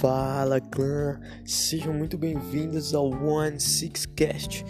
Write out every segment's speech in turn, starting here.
Fala clã, sejam muito bem-vindos ao One Six Cast.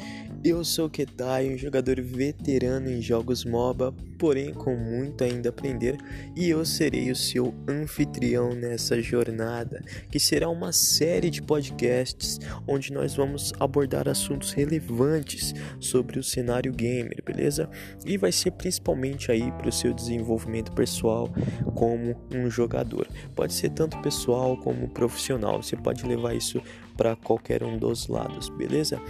Eu sou o Kedai, um jogador veterano em jogos MOBA, porém com muito ainda a aprender, e eu serei o seu anfitrião nessa jornada, que será uma série de podcasts onde nós vamos abordar assuntos relevantes sobre o cenário gamer, beleza? E vai ser principalmente aí para o seu desenvolvimento pessoal como um jogador. Pode ser tanto pessoal como profissional, você pode levar isso para qualquer um dos lados, beleza?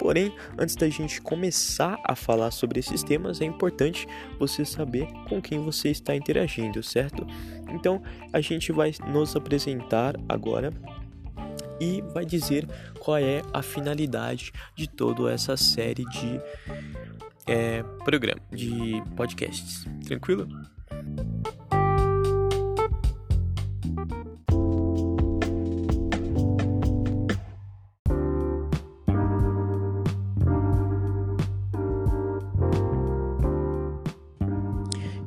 Porém, antes da gente começar a falar sobre esses temas, é importante você saber com quem você está interagindo, certo? Então, a gente vai nos apresentar agora e vai dizer qual é a finalidade de toda essa série de é, programa, de podcasts. Tranquilo?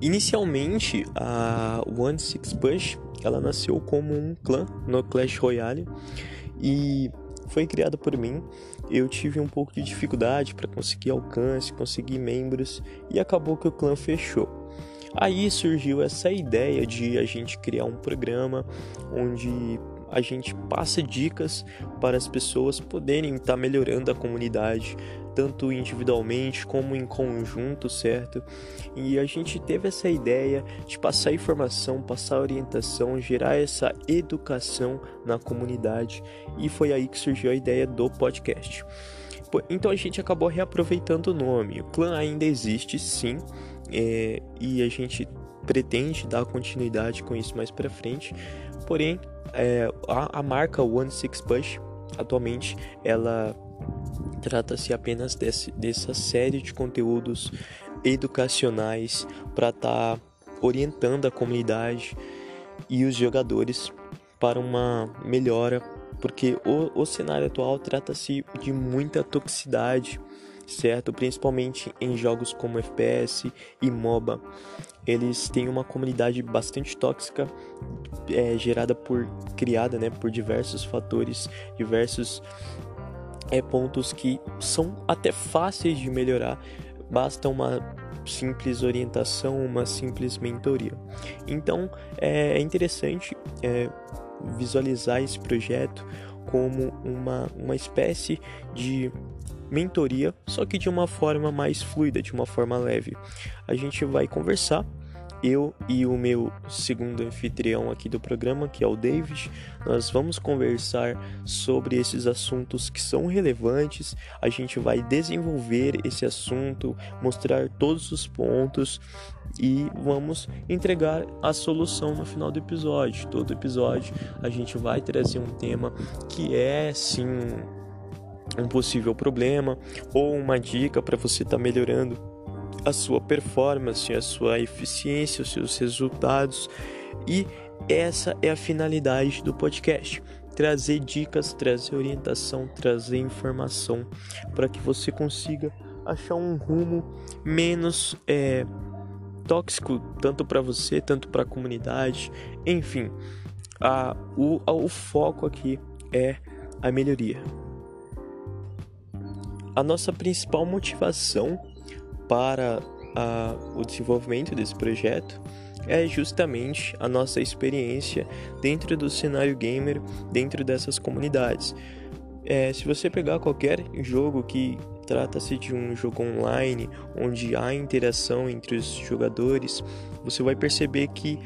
Inicialmente, a One Six Punch ela nasceu como um clã no Clash Royale e foi criada por mim. Eu tive um pouco de dificuldade para conseguir alcance, conseguir membros e acabou que o clã fechou. Aí surgiu essa ideia de a gente criar um programa onde a gente passa dicas para as pessoas poderem estar tá melhorando a comunidade, tanto individualmente como em conjunto, certo? E a gente teve essa ideia de passar informação, passar orientação, gerar essa educação na comunidade e foi aí que surgiu a ideia do podcast. Então a gente acabou reaproveitando o nome. O clã ainda existe, sim, é, e a gente pretende dar continuidade com isso mais para frente. Porém, é, a, a marca One Six Push atualmente ela trata-se apenas desse, dessa série de conteúdos educacionais para estar tá orientando a comunidade e os jogadores para uma melhora, porque o, o cenário atual trata-se de muita toxicidade, certo? Principalmente em jogos como FPS e MOBA. Eles têm uma comunidade bastante tóxica, é, gerada por criada, né, por diversos fatores, diversos é, pontos que são até fáceis de melhorar. Basta uma simples orientação, uma simples mentoria. Então é interessante é, visualizar esse projeto como uma, uma espécie de mentoria, só que de uma forma mais fluida, de uma forma leve. A gente vai conversar eu e o meu segundo anfitrião aqui do programa, que é o David, nós vamos conversar sobre esses assuntos que são relevantes. A gente vai desenvolver esse assunto, mostrar todos os pontos e vamos entregar a solução no final do episódio. Todo episódio a gente vai trazer um tema que é sim um possível problema ou uma dica para você estar tá melhorando a sua performance, a sua eficiência, os seus resultados. E essa é a finalidade do podcast: trazer dicas, trazer orientação, trazer informação para que você consiga achar um rumo menos é, tóxico tanto para você, tanto para a comunidade, enfim. A, o, a, o foco aqui é a melhoria. A nossa principal motivação para a, o desenvolvimento desse projeto é justamente a nossa experiência dentro do cenário gamer, dentro dessas comunidades. É, se você pegar qualquer jogo que trata-se de um jogo online, onde há interação entre os jogadores, você vai perceber que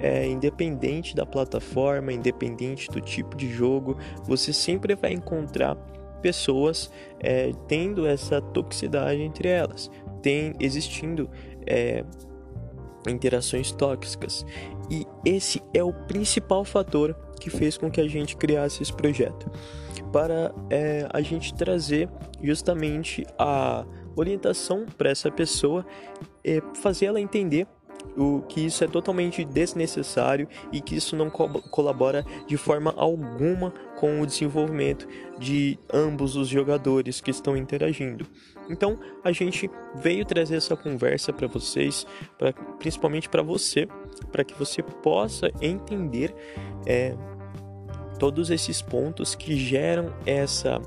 é, independente da plataforma, independente do tipo de jogo, você sempre vai encontrar pessoas é, tendo essa toxicidade entre elas tem existindo é, interações tóxicas. E esse é o principal fator que fez com que a gente criasse esse projeto para é, a gente trazer justamente a orientação para essa pessoa, é, fazer ela entender o que isso é totalmente desnecessário e que isso não co colabora de forma alguma com o desenvolvimento de ambos os jogadores que estão interagindo. Então a gente veio trazer essa conversa para vocês, pra, principalmente para você, para que você possa entender é, todos esses pontos que geram essa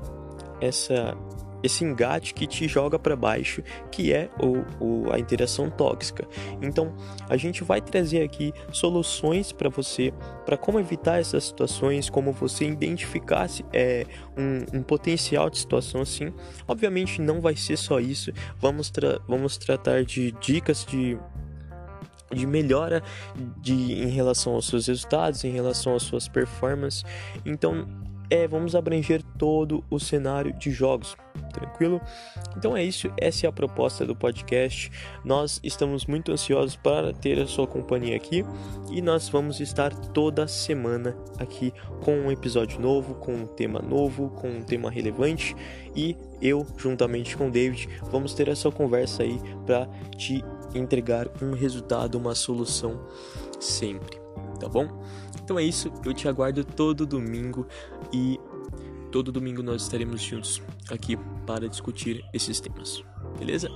essa esse engate que te joga para baixo, que é o, o, a interação tóxica. Então, a gente vai trazer aqui soluções para você, para como evitar essas situações, como você identificar é, um, um, potencial de situação assim. Obviamente, não vai ser só isso. Vamos, tra vamos tratar de dicas de de melhora de, em relação aos seus resultados, em relação às suas performances. Então, é, vamos abranger todo o cenário de jogos, tranquilo? Então é isso, essa é a proposta do podcast. Nós estamos muito ansiosos para ter a sua companhia aqui e nós vamos estar toda semana aqui com um episódio novo, com um tema novo, com um tema relevante e eu, juntamente com o David, vamos ter essa conversa aí para te entregar um resultado, uma solução sempre, tá bom? Então é isso, eu te aguardo todo domingo e todo domingo nós estaremos juntos aqui para discutir esses temas, beleza?